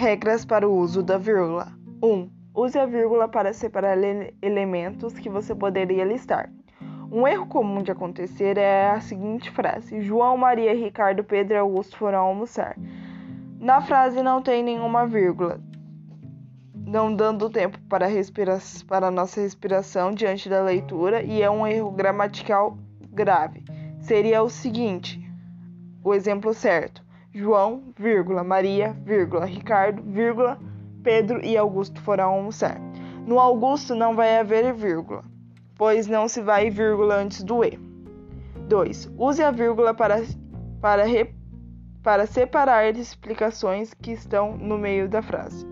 Regras para o uso da vírgula. 1. Um, use a vírgula para separar elementos que você poderia listar. Um erro comum de acontecer é a seguinte frase: João, Maria, Ricardo, Pedro e Augusto foram almoçar. Na frase não tem nenhuma vírgula, não dando tempo para, para nossa respiração diante da leitura e é um erro gramatical grave. Seria o seguinte: o exemplo certo. João, vírgula, Maria, vírgula, Ricardo, vírgula, Pedro e Augusto foram almoçar. No Augusto não vai haver vírgula, pois não se vai vírgula antes do E. 2. Use a vírgula para, para, re, para separar explicações que estão no meio da frase.